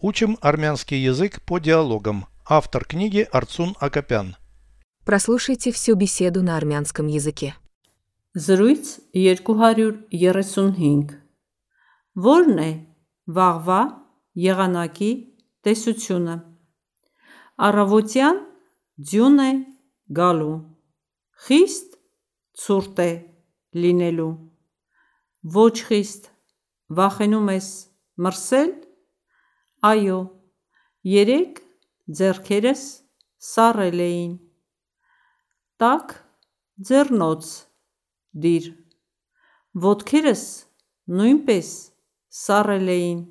Учим армянский язык по диалогам. Автор книги Арцун Акопян. Прослушайте всю беседу на армянском языке. Զրույց 235 Որն է վաղվա եղանակի տեսությունը Առավոտյան ձյուն է գալու Խիստ ցուրտ է լինելու Ոչ խիստ վախենում ես մրսել Այո երեկ ձեռքերս սառել էին Տաք ձեռնոց դիր Ոտքերս նույնպես սառել էին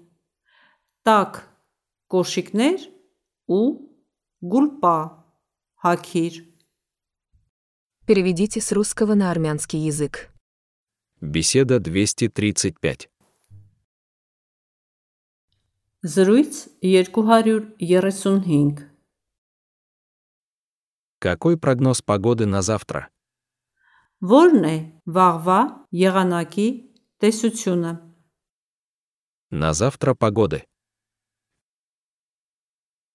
Տաք կոշիկներ ու գուլպա հագիր Переведите с русского на армянский язык. Беседа 235. Զրույց 235 Какой прогноз погоды на завтра? Որն է վաղվա եղանակի տեսությունը На завтра погоды.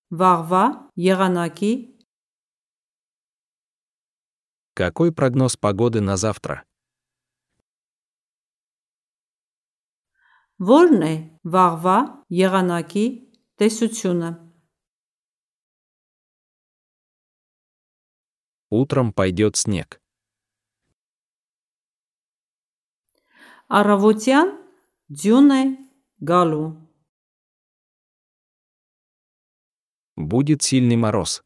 Վաղվա եղանակի Какой прогноз погоды на завтра? Որն է վաղվա եղանակի տեսությունը Утром пойдет снег. Առավոտյան ձյուն է գալու Будет сильный мороз.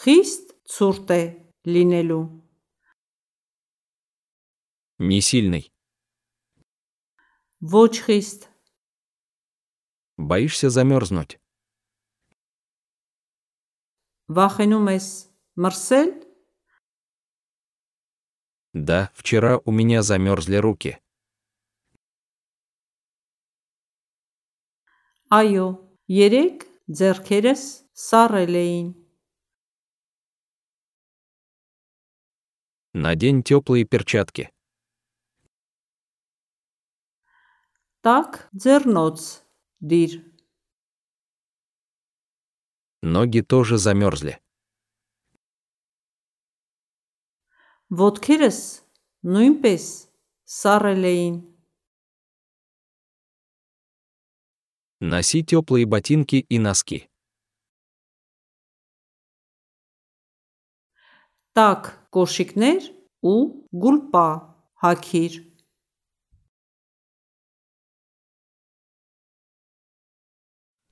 Խիստ ցուրտ է լինելու Не сильный. Ոչ խիստ Боишься замерзнуть? Վախենում ես մրսել Да, вчера у меня замерзли руки. Այո երեկ ձեռքերս սառել էին Надень теплые перчатки. Տաք ձեռնոց դիր Ноги тоже замерзли. Ոտքերս նույնպես սառել էին Носи теплые ботинки и носки. Տաք կոշիկներ ու գուլպա հագիր